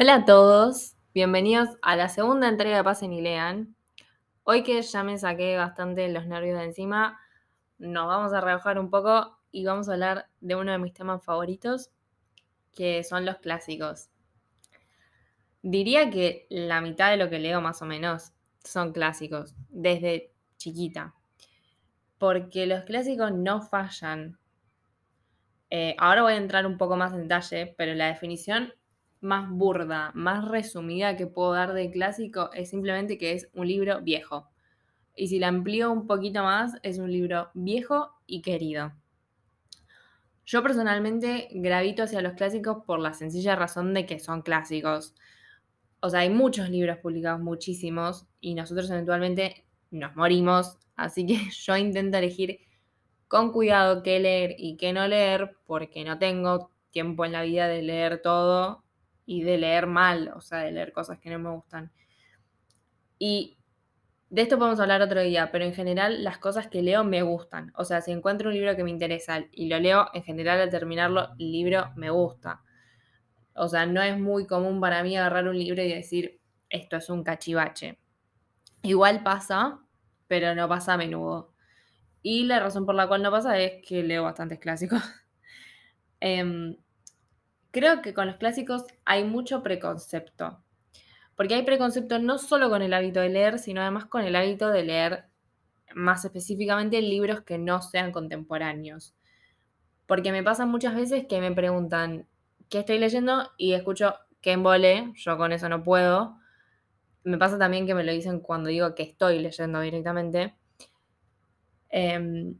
Hola a todos, bienvenidos a la segunda entrega de Pasen y Lean. Hoy que ya me saqué bastante los nervios de encima, nos vamos a rebajar un poco y vamos a hablar de uno de mis temas favoritos, que son los clásicos. Diría que la mitad de lo que leo más o menos son clásicos, desde chiquita. Porque los clásicos no fallan. Eh, ahora voy a entrar un poco más en detalle, pero la definición más burda, más resumida que puedo dar de clásico es simplemente que es un libro viejo. Y si la amplío un poquito más, es un libro viejo y querido. Yo personalmente gravito hacia los clásicos por la sencilla razón de que son clásicos. O sea, hay muchos libros publicados, muchísimos, y nosotros eventualmente nos morimos, así que yo intento elegir con cuidado qué leer y qué no leer, porque no tengo tiempo en la vida de leer todo y de leer mal, o sea, de leer cosas que no me gustan. Y de esto podemos hablar otro día, pero en general las cosas que leo me gustan. O sea, si encuentro un libro que me interesa y lo leo, en general al terminarlo, el libro me gusta. O sea, no es muy común para mí agarrar un libro y decir, esto es un cachivache. Igual pasa, pero no pasa a menudo. Y la razón por la cual no pasa es que leo bastantes clásicos. eh, creo que con los clásicos hay mucho preconcepto. Porque hay preconcepto no solo con el hábito de leer, sino además con el hábito de leer más específicamente libros que no sean contemporáneos. Porque me pasa muchas veces que me preguntan qué estoy leyendo y escucho que embole, yo con eso no puedo. Me pasa también que me lo dicen cuando digo que estoy leyendo directamente. Eh,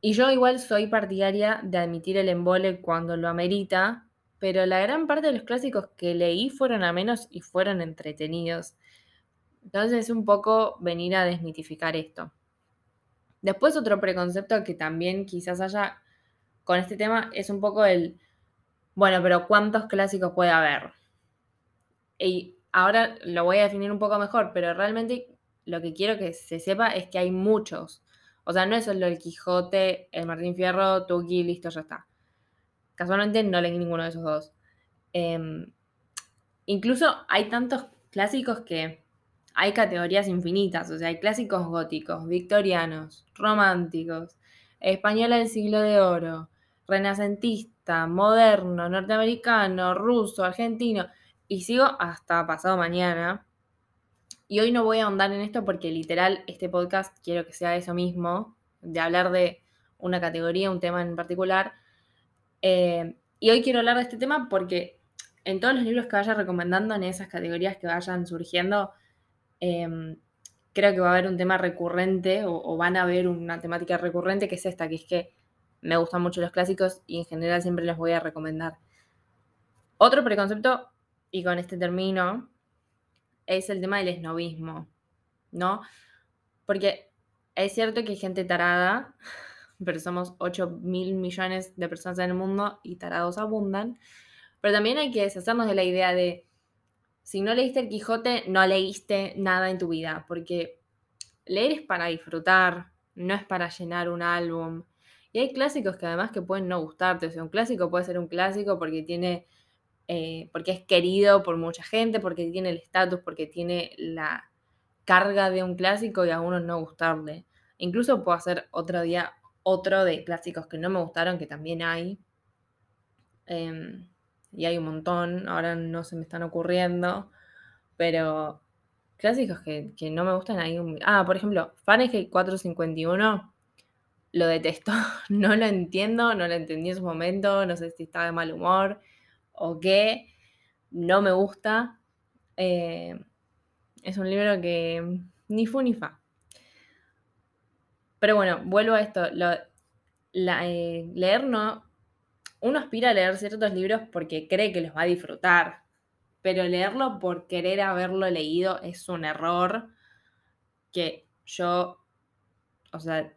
y yo igual soy partidaria de admitir el embole cuando lo amerita, pero la gran parte de los clásicos que leí fueron a menos y fueron entretenidos. Entonces es un poco venir a desmitificar esto. Después otro preconcepto que también quizás haya con este tema es un poco el, bueno, pero ¿cuántos clásicos puede haber? Y ahora lo voy a definir un poco mejor, pero realmente lo que quiero que se sepa es que hay muchos. O sea, no es solo el Quijote, el Martín Fierro, Tuki, listo, ya está. Casualmente no leí ninguno de esos dos. Eh, incluso hay tantos clásicos que hay categorías infinitas. O sea, hay clásicos góticos, victorianos, románticos, española del siglo de oro, renacentista, moderno, norteamericano, ruso, argentino. Y sigo hasta pasado mañana. Y hoy no voy a ahondar en esto porque literal este podcast quiero que sea eso mismo, de hablar de una categoría, un tema en particular. Eh, y hoy quiero hablar de este tema porque en todos los libros que vaya recomendando, en esas categorías que vayan surgiendo, eh, creo que va a haber un tema recurrente o, o, van a haber una temática recurrente que es esta, que es que me gustan mucho los clásicos y en general siempre los voy a recomendar. Otro preconcepto, y con este término, es el tema del esnovismo, ¿no? Porque es cierto que hay gente tarada, pero somos 8 mil millones de personas en el mundo y tarados abundan. Pero también hay que deshacernos de la idea de, si no leíste el Quijote, no leíste nada en tu vida, porque leer es para disfrutar, no es para llenar un álbum. Y hay clásicos que además que pueden no gustarte, o sea, un clásico puede ser un clásico porque tiene eh, porque es querido por mucha gente, porque tiene el estatus, porque tiene la carga de un clásico y a uno no gustarle. Incluso puedo hacer otro día otro de clásicos que no me gustaron, que también hay. Eh, y hay un montón, ahora no se me están ocurriendo, pero clásicos que, que no me gustan hay un... Ah, por ejemplo, Fahrenheit 451 lo detesto, no lo entiendo, no lo entendí en su momento, no sé si estaba de mal humor o qué, no me gusta. Eh, es un libro que ni fu ni fa. Pero bueno, vuelvo a esto. Eh, leer no. Uno aspira a leer ciertos libros porque cree que los va a disfrutar. Pero leerlo por querer haberlo leído es un error que yo, o sea,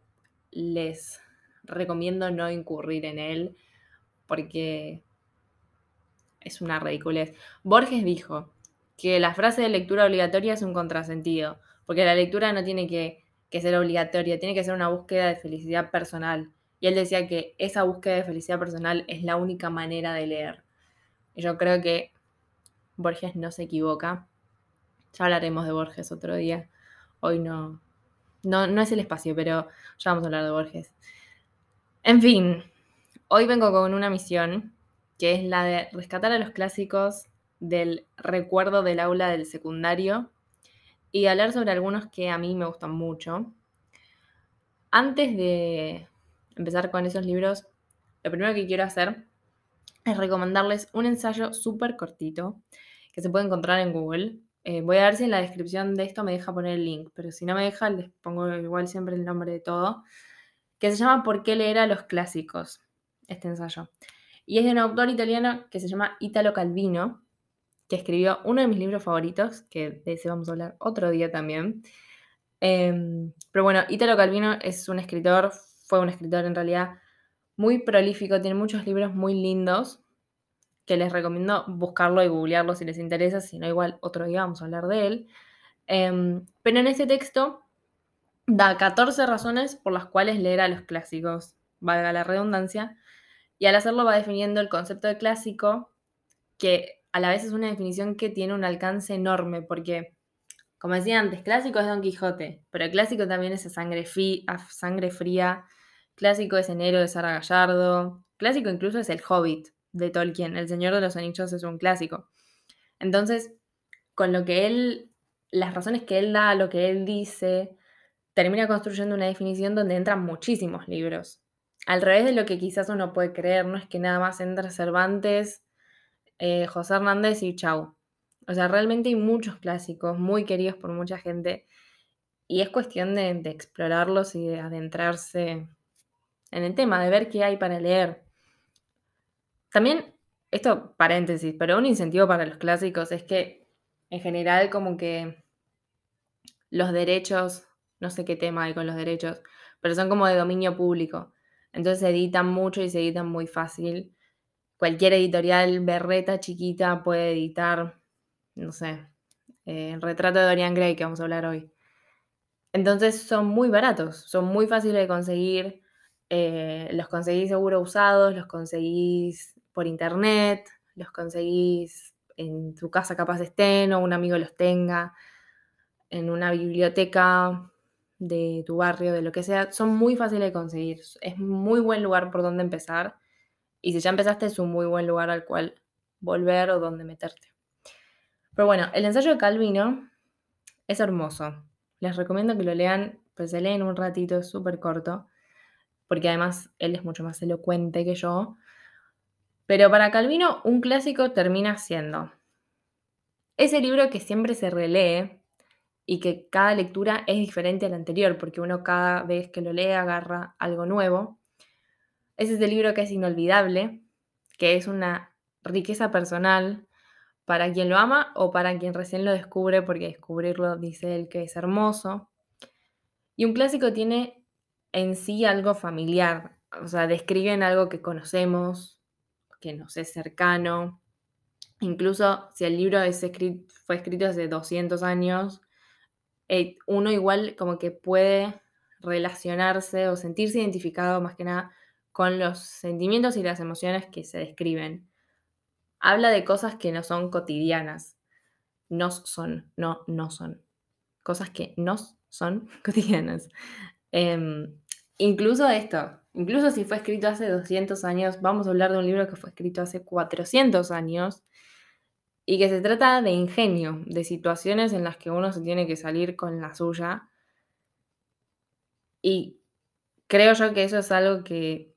les recomiendo no incurrir en él porque es una ridiculez. Borges dijo que la frase de lectura obligatoria es un contrasentido, porque la lectura no tiene que, que, ser obligatoria, tiene que ser una búsqueda de felicidad personal. Y él decía que esa búsqueda de felicidad personal es la única manera de leer. Y yo creo que Borges no se equivoca. Ya hablaremos de Borges otro día. Hoy no, no, no es el espacio, pero ya vamos a hablar de Borges. En fin, hoy vengo con una misión que es la de rescatar a los clásicos del recuerdo del aula del secundario y hablar sobre algunos que a mí me gustan mucho. Antes de empezar con esos libros, lo primero que quiero hacer es recomendarles un ensayo súper cortito que se puede encontrar en Google. Eh, voy a ver si en la descripción de esto me deja poner el link, pero si no me deja, les pongo igual siempre el nombre de todo, que se llama ¿Por qué leer a los clásicos? Este ensayo. Y es de un autor italiano que se llama Italo Calvino, que escribió uno de mis libros favoritos, que de ese vamos a hablar otro día también. Em, pero bueno, Italo Calvino es un escritor, fue un escritor en realidad muy prolífico, tiene muchos libros muy lindos que les recomiendo buscarlo y googlearlo si les interesa, si no igual otro día vamos a hablar de él. Em, pero en ese texto da 14 razones por las cuales leer a los clásicos, valga la redundancia, y al hacerlo va definiendo el concepto de clásico, que a la vez es una definición que tiene un alcance enorme, porque, como decía antes, clásico es Don Quijote, pero clásico también es sangre, sangre fría, clásico es Enero de Sara Gallardo, clásico incluso es El Hobbit de Tolkien, El Señor de los Anillos es un clásico. Entonces, con lo que él, las razones que él da, lo que él dice, termina construyendo una definición donde entran muchísimos libros. Al revés de lo que quizás uno puede creer, no es que nada más entra Cervantes, eh, José Hernández y chau. O sea, realmente hay muchos clásicos muy queridos por mucha gente y es cuestión de, de explorarlos y de adentrarse en el tema, de ver qué hay para leer. También, esto paréntesis, pero un incentivo para los clásicos es que en general como que los derechos, no sé qué tema hay con los derechos, pero son como de dominio público. Entonces se editan mucho y se editan muy fácil. Cualquier editorial berreta chiquita puede editar, no sé, eh, el retrato de Dorian Gray que vamos a hablar hoy. Entonces son muy baratos, son muy fáciles de conseguir. Eh, los conseguís seguro usados, los conseguís por internet, los conseguís en tu casa capaz estén o un amigo los tenga, en una biblioteca de tu barrio, de lo que sea, son muy fáciles de conseguir. Es muy buen lugar por donde empezar. Y si ya empezaste, es un muy buen lugar al cual volver o donde meterte. Pero bueno, el ensayo de Calvino es hermoso. Les recomiendo que lo lean, pues se leen un ratito, es súper corto, porque además él es mucho más elocuente que yo. Pero para Calvino, un clásico termina siendo ese libro que siempre se relee y que cada lectura es diferente a la anterior, porque uno cada vez que lo lee agarra algo nuevo. Ese es el libro que es inolvidable, que es una riqueza personal para quien lo ama o para quien recién lo descubre, porque descubrirlo dice él que es hermoso. Y un clásico tiene en sí algo familiar, o sea, describen algo que conocemos, que nos es cercano. Incluso si el libro fue escrito hace 200 años, eh, uno igual como que puede relacionarse o sentirse identificado más que nada con los sentimientos y las emociones que se describen. Habla de cosas que no son cotidianas. Nos son, no, no son. Cosas que nos son cotidianas. Em, incluso esto, incluso si fue escrito hace 200 años, vamos a hablar de un libro que fue escrito hace 400 años y que se trata de ingenio, de situaciones en las que uno se tiene que salir con la suya. Y creo yo que eso es algo que,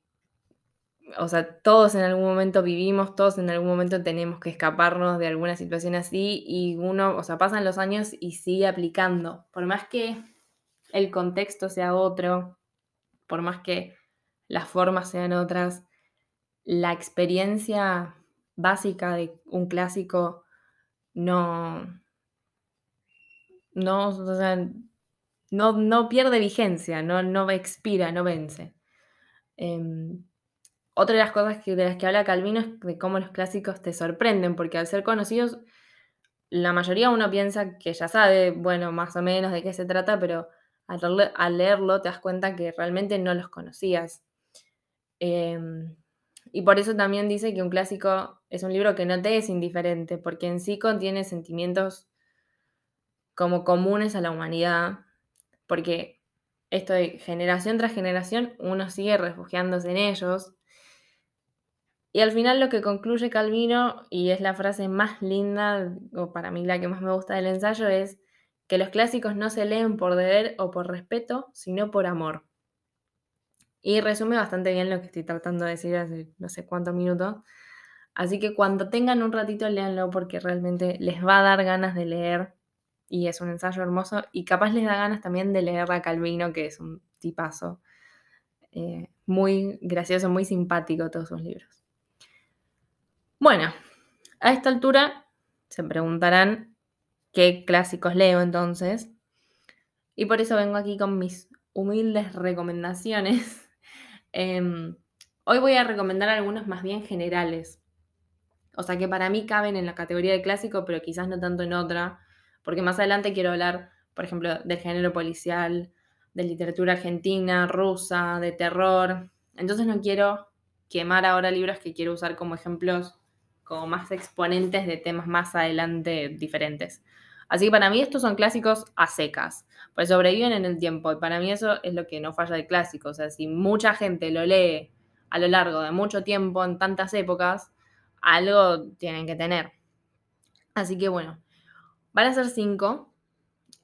o sea, todos en algún momento vivimos, todos en algún momento tenemos que escaparnos de alguna situación así y uno, o sea, pasan los años y sigue aplicando, por más que el contexto sea otro, por más que las formas sean otras, la experiencia básica de un clásico no, no, no, no pierde vigencia, no, no expira, no vence. Em, otra de las cosas que, de las que habla Calvino es de cómo los clásicos te sorprenden, porque al ser conocidos, la mayoría uno piensa que ya sabe, bueno, más o menos de qué se trata, pero al, leerlo te das cuenta que realmente no los conocías. Em, Y por eso también dice que un clásico es un libro que no te es indiferente, porque en sí contiene sentimientos como comunes a la humanidad, porque esto de generación tras generación uno sigue refugiándose en ellos. Y al final lo que concluye Calvino, y es la frase más linda, o para mí la que más me gusta del ensayo, es que los clásicos no se leen por deber o por respeto, sino por amor. Y resume bastante bien lo que estoy tratando de decir hace no sé cuántos minutos. Así que cuando tengan un ratito, léanlo porque realmente les va a dar ganas de leer. Y es un ensayo hermoso. Y capaz les da ganas también de leer a Calvino, que es un tipazo. Eh, muy gracioso, muy simpático todos sus libros. Bueno, a esta altura se preguntarán qué clásicos leo entonces. Y por eso vengo aquí con mis humildes recomendaciones Em, hoy voy a recomendar algunos más bien generales. O sea que para mí caben en la categoría de clásico, pero quizás no tanto en otra. Porque más adelante quiero hablar, por ejemplo, del género policial, de literatura argentina, rusa, de terror. Entonces no quiero quemar ahora libros que quiero usar como ejemplos como más exponentes de temas más adelante diferentes. Así que para mí estos son clásicos a secas, pues sobreviven en el tiempo y para mí eso es lo que no falla de clásico. O sea, si mucha gente lo lee a lo largo de mucho tiempo, en tantas épocas, algo tienen que tener. Así que bueno, van a ser cinco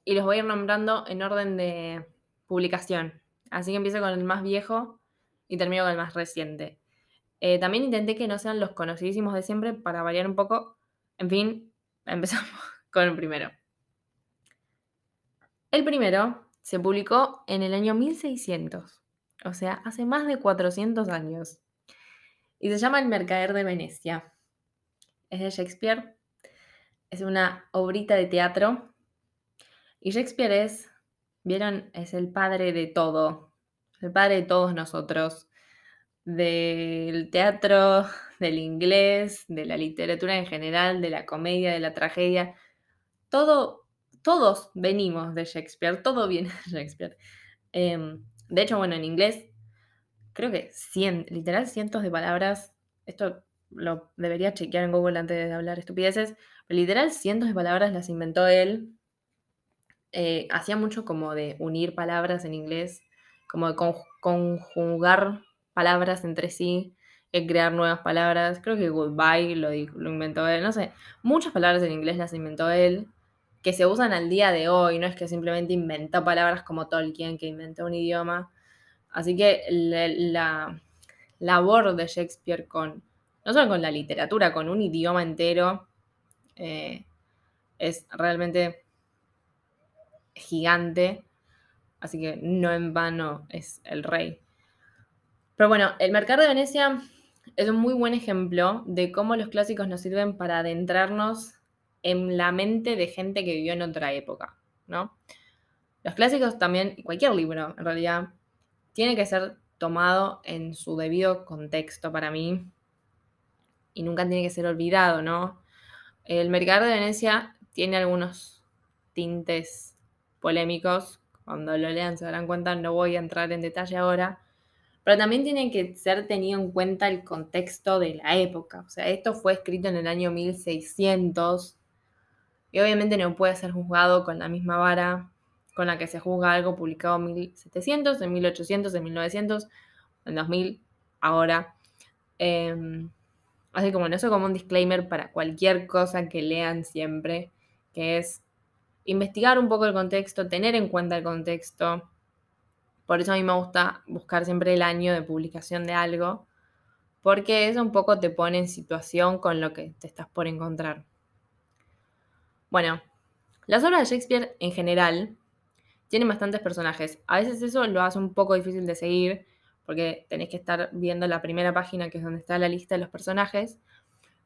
y los voy a ir nombrando en orden de publicación. Así que empiezo con el más viejo y termino con el más reciente. Eh, también intenté que no sean los conocidísimos de siempre para variar un poco. En fin, empezamos con el primero. El primero se publicó en el año 1600, o sea, hace más de 400 años, y se llama El Mercader de Venecia. Es de Shakespeare, es una obrita de teatro, y Shakespeare es, vieron, es el padre de todo, el padre de todos nosotros, del teatro, del inglés, de la literatura en general, de la comedia, de la tragedia, todo, todos venimos de Shakespeare, todo viene de Shakespeare. Em, de hecho, bueno, en inglés, creo que cien, literal cientos de palabras, esto lo debería chequear en Google antes de hablar estupideces, pero literal cientos de palabras las inventó él. Eh, hacía mucho como de unir palabras en inglés, como de conjugar palabras entre sí crear nuevas palabras. Creo que goodbye lo, lo inventó él, no sé. Muchas palabras en inglés las inventó él que se usan al día de hoy, no es que simplemente inventó palabras como Tolkien, que inventó un idioma. Así que la, labor de Shakespeare con, no solo con la literatura, con un idioma entero, eh, es realmente gigante. Así que no en vano es el rey. Pero bueno, el mercado de Venecia es un muy buen ejemplo de cómo los clásicos nos sirven para adentrarnos en la mente de gente que vivió en otra época, ¿no? Los clásicos también, cualquier libro en realidad, tiene que ser tomado en su debido contexto para mí y nunca tiene que ser olvidado, ¿no? El Mercader de Venecia tiene algunos tintes polémicos, cuando lo lean se darán cuenta, no voy a entrar en detalle ahora, pero también tiene que ser tenido en cuenta el contexto de la época. O sea, esto fue escrito en el año 1600 y obviamente no puede ser juzgado con la misma vara con la que se juzga algo publicado en 1700, en 1800, en 1900, en 2000, ahora. Eh, así como eso como un disclaimer para cualquier cosa que lean siempre, que es investigar un poco el contexto, tener en cuenta el contexto. Por eso a mí me gusta buscar siempre el año de publicación de algo, porque eso un poco te pone en situación con lo que te estás por encontrar. Bueno, las obras de Shakespeare en general tienen bastantes personajes. A veces eso lo hace un poco difícil de seguir porque tenés que estar viendo la primera página que es donde está la lista de los personajes.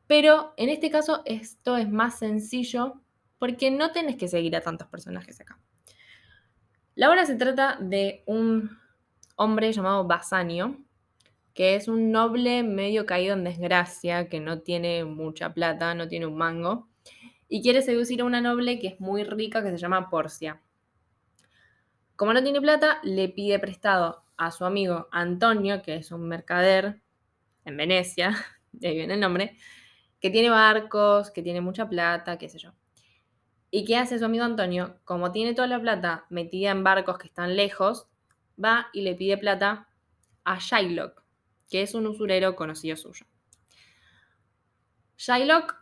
Pero en este caso esto es más sencillo porque no tenés que seguir a tantos personajes acá. La obra se trata de un hombre llamado Basanio, que es un noble medio caído en desgracia, que no tiene mucha plata, no tiene un mango, y quiere seducir a una noble que es muy rica que se llama Porcia. Como no tiene plata, le pide prestado a su amigo Antonio, que es un mercader, en Venecia, de ahí viene el nombre, que tiene barcos, que tiene mucha plata, qué sé yo. ¿Y qué hace su amigo Antonio? Como tiene toda la plata metida en barcos que están lejos, va y le pide plata a Shylock, que es un usurero conocido suyo. Shylock,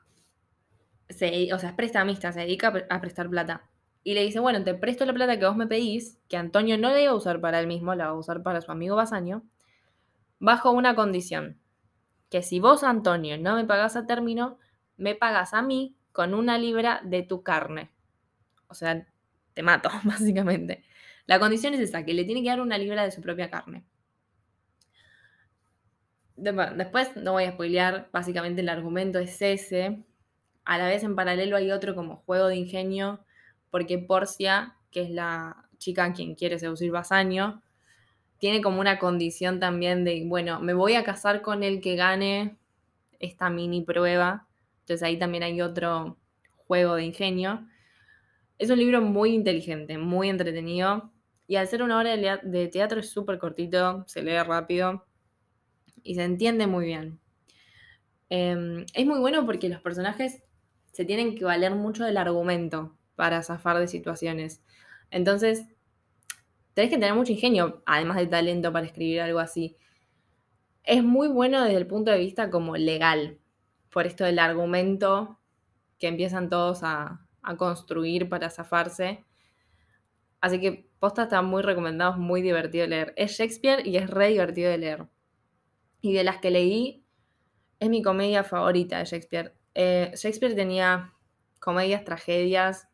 se, o sea, es prestamista, se dedica a prestar plata. Y le dice, bueno, te presto la plata que vos me pedís, que Antonio no la iba a usar para él mismo, la va a usar para su amigo Basaño, bajo una condición, que si vos, Antonio, no me pagás a término, me pagas a mí con una libra de tu carne. O sea, te mato, básicamente. La condición es esa, que le tiene que dar una libra de su propia carne. Después no voy a spoilear, básicamente el argumento es ese. A la vez en paralelo hay otro como juego de ingenio porque Porcia, que es la chica a quien quiere seducir Basaño, tiene como una condición también de, bueno, me voy a casar con el que gane esta mini prueba. Entonces ahí también hay otro juego de ingenio. Es un libro muy inteligente, muy entretenido. Y al ser una hora de teatro es súper cortito, se lee rápido y se entiende muy bien. Em, es muy bueno porque los personajes se tienen que valer mucho del argumento para zafar de situaciones. Entonces, tenés que tener mucho ingenio, además de talento para escribir algo así. Es muy bueno desde el punto de vista como legal, por esto del argumento que empiezan todos a, construir para zafarse. Así que posta está muy recomendado, es muy divertido de leer. Es Shakespeare y es re divertido de leer. Y de las que leí, es mi comedia favorita de Shakespeare. Eh, Shakespeare tenía comedias, tragedias,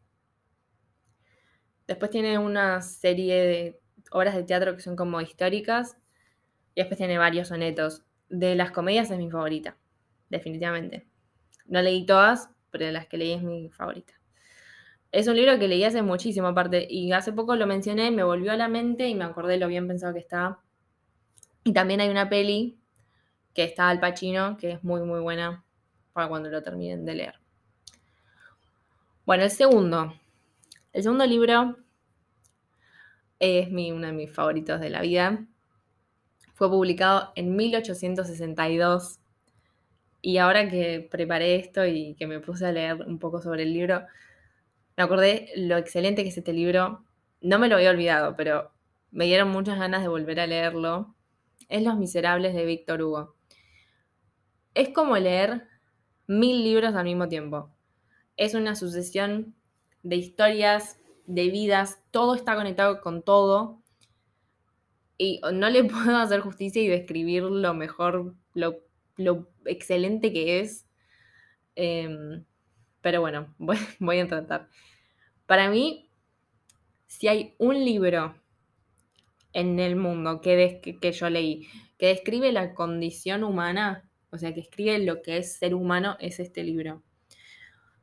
Después tiene una serie de obras de teatro que son como históricas. Y después tiene varios sonetos. De las comedias es mi favorita, definitivamente. No leí todas, pero las que leí es mi favorita. Es un libro que leí hace muchísimo aparte y hace poco lo mencioné, me volvió a la mente y me acordé lo bien pensado que está. Y también hay una peli que está al Pacino, que es muy muy buena para cuando lo terminen de leer. Bueno, el segundo, el segundo libro es mi, uno de mis favoritos de la vida. Fue publicado en 1862 y ahora que preparé esto y que me puse a leer un poco sobre el libro, me acordé lo excelente que es este libro. No me lo había olvidado, pero me dieron muchas ganas de volver a leerlo. Es Los Miserables de Víctor Hugo. Es como leer mil libros al mismo tiempo. Es una sucesión de historias, de vidas, todo está conectado con todo. Y no le puedo hacer justicia y describir lo mejor, lo, excelente que es. Em, pero bueno, voy, a tratar. Para mí, si hay un libro en el mundo que, que, yo leí que describe la condición humana, o sea, que escribe lo que es ser humano, es este libro.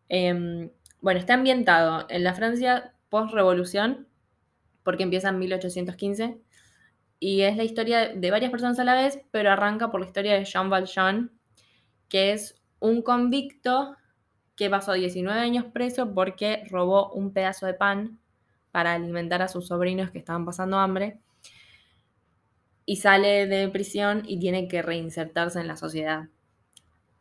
Em, bueno, está ambientado en la Francia post-revolución, porque empieza en 1815, y es la historia de varias personas a la vez, pero arranca por la historia de Jean Valjean, que es un convicto que pasó 19 años preso porque robó un pedazo de pan para alimentar a sus sobrinos que estaban pasando hambre, y sale de prisión y tiene que reinsertarse en la sociedad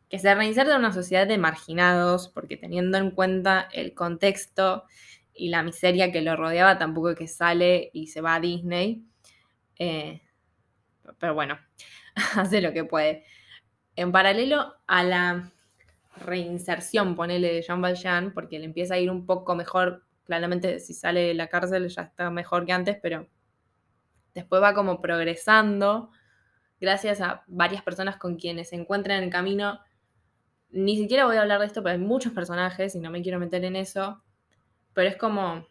que se reinserta en una sociedad de marginados, porque teniendo en cuenta el contexto y la miseria que lo rodeaba, tampoco que sale y se va a Disney. Eh, pero bueno, hace lo que puede. En paralelo a la reinserción, ponele, de Jean Valjean, porque le empieza a ir un poco mejor, claramente si sale de la cárcel ya está mejor que antes, pero después va como progresando gracias a varias personas con quienes se encuentran en el camino ni siquiera voy a hablar de esto, pero hay muchos personajes y no me quiero meter en eso. Pero es como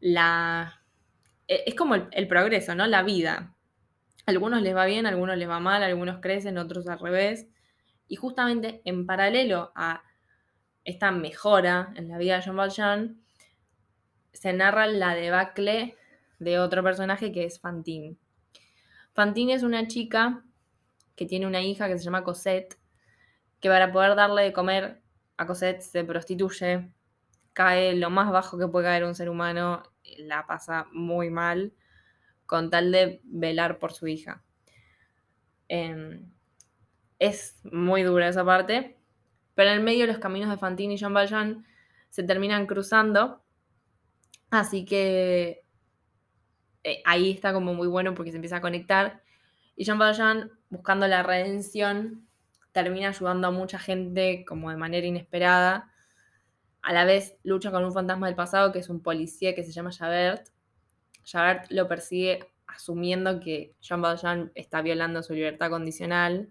la. E, es como el, progreso, ¿no? La vida. algunos les va bien, algunos les va mal, algunos crecen, otros al revés. Y justamente en paralelo a esta mejora en la vida de Jean Valjean, se narra la debacle de otro personaje que es Fantine. Fantine es una chica que tiene una hija que se llama Cosette que para poder darle de comer a Cosette se prostituye, cae lo más bajo que puede caer un ser humano, la pasa muy mal, con tal de velar por su hija. Em, es muy dura esa parte, pero en el medio los caminos de Fantine y Jean Valjean se terminan cruzando, así que eh, ahí está como muy bueno porque se empieza a conectar. Y Jean Valjean, buscando la redención, termina ayudando a mucha gente como de manera inesperada. A la vez lucha con un fantasma del pasado que es un policía que se llama Javert. Javert lo persigue asumiendo que Jean Valjean está violando su libertad condicional.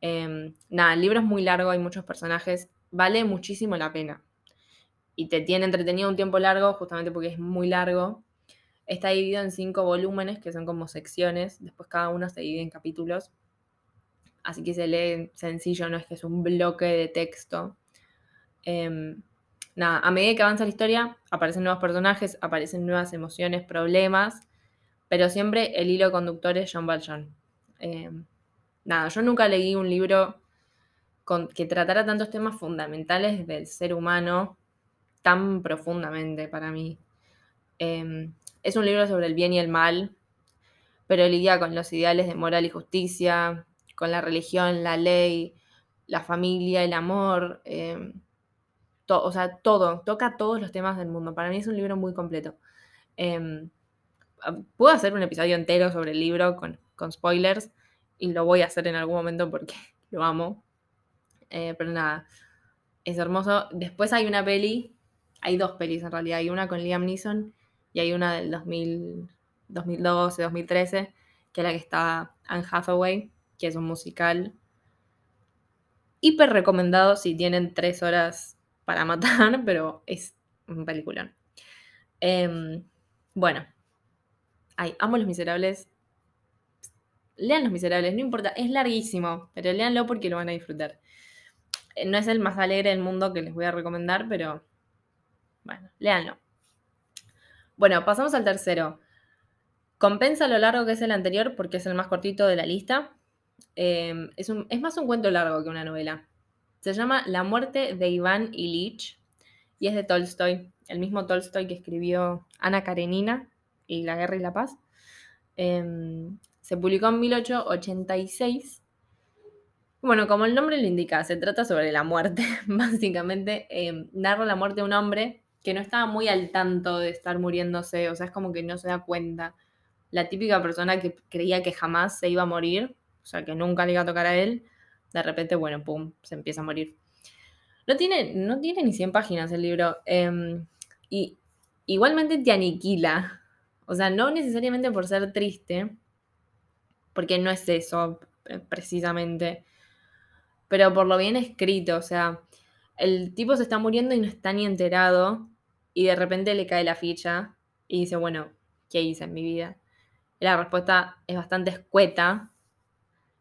Em, nada, el libro es muy largo, hay muchos personajes, vale muchísimo la pena. Y te tiene entretenido un tiempo largo justamente porque es muy largo. Está dividido en cinco volúmenes, que son como secciones. Después cada uno se divide en capítulos. Así que se lee sencillo, no es que es un bloque de texto. Em, nada, a medida que avanza la historia, aparecen nuevos personajes, aparecen nuevas emociones, problemas. Pero siempre el hilo conductor es Jean Valjean. Em, nada, yo nunca leí un libro con, que tratara tantos temas fundamentales del ser humano tan profundamente para mí. Em, es un libro sobre el bien y el mal, pero lidia con los ideales de moral y justicia, con la religión, la ley, la familia, el amor, eh, o sea, todo, toca todos los temas del mundo. Para mí es un libro muy completo. Em, puedo hacer un episodio entero sobre el libro con, spoilers y lo voy a hacer en algún momento porque lo amo. Eh, pero nada, es hermoso. Después hay una peli, hay dos pelis en realidad, hay una con Liam Neeson y hay una del 2012, 2013, que es la que está Anne Hathaway, que es un musical hiper recomendado si tienen tres horas para matar, pero es un peliculón. Em, bueno, ay, amo Los Miserables. Lean Los Miserables, no importa, es larguísimo, pero léanlo porque lo van a disfrutar. Eh, no es el más alegre del mundo que les voy a recomendar, pero bueno, léanlo. Bueno, pasamos al tercero. Compensa lo largo que es el anterior porque es el más cortito de la lista. Em, es, más un cuento largo que una novela. Se llama La muerte de Iván Ilich y es de Tolstoy, el mismo Tolstoy que escribió Ana Karenina y La Guerra y la Paz. Em, se publicó en 1886. Bueno, como el nombre lo indica, se trata sobre la muerte. Básicamente, em, narra la muerte de un hombre que no estaba muy al tanto de estar muriéndose, o sea, es como que no se da cuenta. La típica persona que creía que jamás se iba a morir, o sea, que nunca le iba a tocar a él, de repente, bueno, pum, se empieza a morir. No tiene, no tiene ni 100 páginas el libro. Em, y igualmente te aniquila. O sea, no necesariamente por ser triste, porque no es eso eh, precisamente, pero por lo bien escrito, o sea, el tipo se está muriendo y no está ni enterado y de repente le cae la ficha y dice, bueno, ¿qué hice en mi vida? Y la respuesta es bastante escueta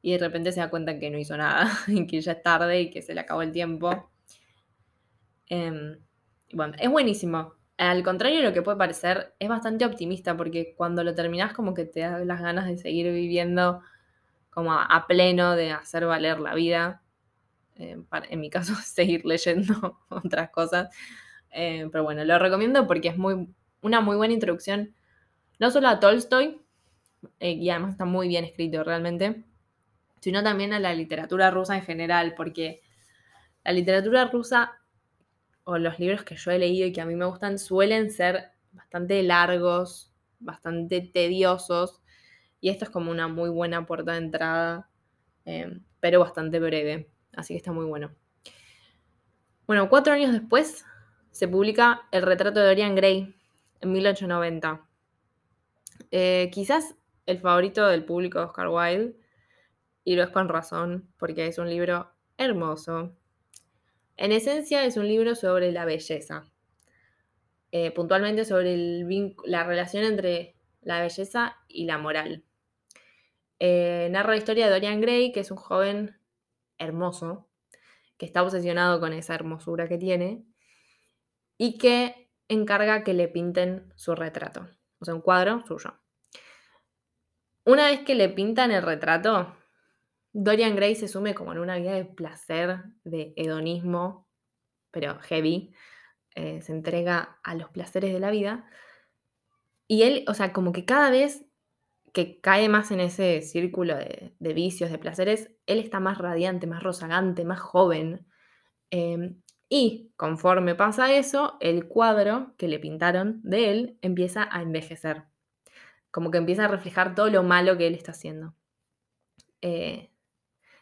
y de repente se da cuenta que no hizo nada y que ya es tarde y que se le acabó el tiempo. Em, bueno, es buenísimo. Al contrario de lo que puede parecer, es bastante optimista porque cuando lo terminas como que te da las ganas de seguir viviendo como a pleno, de hacer valer la vida. Eh, en mi caso, seguir leyendo otras cosas. Eh, pero bueno, lo recomiendo porque es muy, una muy buena introducción, no solo a Tolstoy, eh, y además está muy bien escrito realmente, sino también a la literatura rusa en general, porque la literatura rusa o los libros que yo he leído y que a mí me gustan suelen ser bastante largos, bastante tediosos, y esto es como una muy buena puerta de entrada, pero bastante breve. Así que está muy bueno. Bueno, cuatro años después se publica El retrato de Dorian Gray en 1890. Eh, quizás el favorito del público de Oscar Wilde, y lo es con razón, porque es un libro hermoso. En esencia es un libro sobre la belleza, eh, puntualmente sobre la relación entre la belleza y la moral. Eh, narra la historia de Dorian Gray, que es un joven hermoso, que está obsesionado con esa hermosura que tiene y que encarga que le pinten su retrato, o sea, un cuadro suyo. Una vez que le pintan el retrato, Dorian Gray se sume como en una vida de placer, de hedonismo, pero heavy, eh, se entrega a los placeres de la vida. Y él, o sea, como que cada vez que cae más en ese círculo de, vicios, de placeres, él está más radiante, más rozagante, más joven. Em, y conforme pasa eso, el cuadro que le pintaron de él empieza a envejecer. Como que empieza a reflejar todo lo malo que él está haciendo. Eh,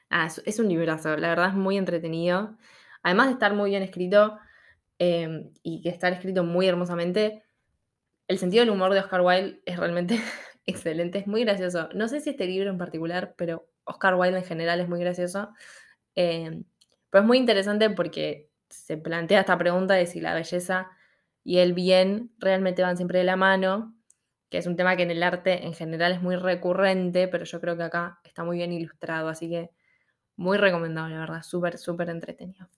es, un librazo, la verdad es muy entretenido. Además de estar muy bien escrito em, y que está escrito muy hermosamente, el sentido del humor de Oscar Wilde es realmente excelente, es muy gracioso. No sé si este libro en particular, pero Oscar Wilde en general es muy gracioso. Em, pero es muy interesante porque se plantea esta pregunta de si la belleza y el bien realmente van siempre de la mano, que es un tema que en el arte en general es muy recurrente, pero yo creo que acá está muy bien ilustrado, así que muy recomendable, la verdad, súper, súper entretenido.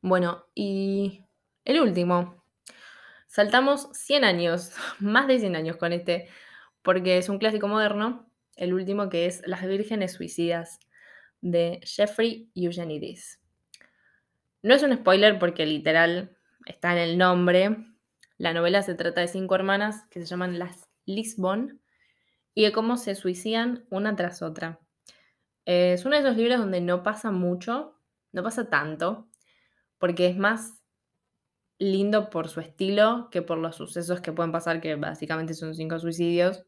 Bueno, y el último. Saltamos 100 años, más de 100 años con este, porque es un clásico moderno, el último que es Las vírgenes suicidas, de Jeffrey Eugenides. No es un spoiler porque literal está en el nombre. La novela se trata de cinco hermanas que se llaman las Lisbon y de cómo se suicidan una tras otra. Es uno de esos libros donde no pasa mucho, no pasa tanto, porque es más lindo por su estilo que por los sucesos que pueden pasar, que básicamente son cinco suicidios.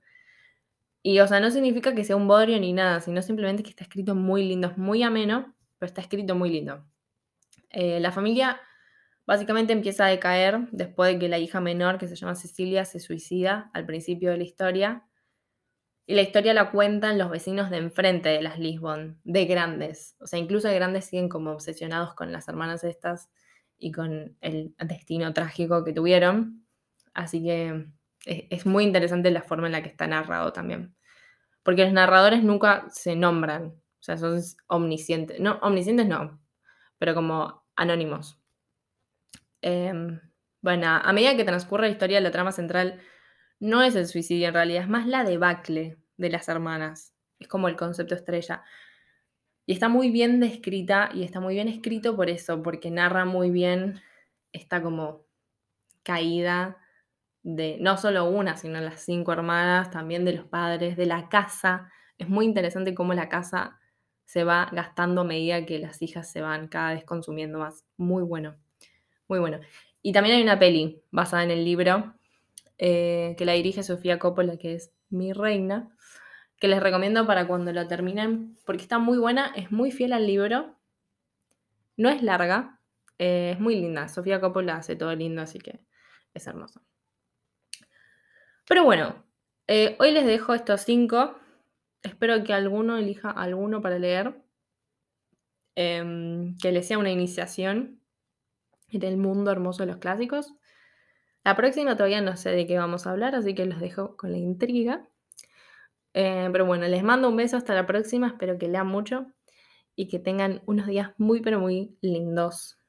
Y, o sea, no significa que sea un bodrio ni nada, sino simplemente que está escrito muy lindo, es muy ameno, pero está escrito muy lindo. Eh, la familia básicamente empieza a decaer después de que la hija menor, que se llama Cecilia, se suicida al principio de la historia. Y la historia la cuentan los vecinos de enfrente de las Lisbon, de grandes. O sea, incluso de grandes siguen como obsesionados con las hermanas estas y con el destino trágico que tuvieron. Así que es, muy interesante la forma en la que está narrado también. Porque los narradores nunca se nombran. O sea, son omniscientes. No, omniscientes no, pero como anónimos. Em, bueno, a medida que transcurre la historia, la trama central no es el suicidio en realidad, es más la debacle de las hermanas. Es como el concepto estrella. Y está muy bien descrita y está muy bien escrito por eso, porque narra muy bien esta como caída de no solo una, sino las cinco hermanas, también de los padres, de la casa. Es muy interesante cómo la casa se va gastando a medida que las hijas se van cada vez consumiendo más. Muy bueno, muy bueno. Y también hay una peli basada en el libro eh, que la dirige Sofía Coppola, que es Mi Reina, que les recomiendo para cuando la terminen, porque está muy buena, es muy fiel al libro, no es larga, eh, es muy linda. Sofía Coppola hace todo lindo, así que es hermoso. Pero bueno, eh, hoy les dejo estos cinco Espero que alguno elija alguno para leer, em, que les sea una iniciación en el mundo hermoso de los clásicos. La próxima todavía no sé de qué vamos a hablar, así que los dejo con la intriga. Eh, pero bueno, les mando un beso hasta la próxima, espero que lean mucho y que tengan unos días muy pero muy lindos.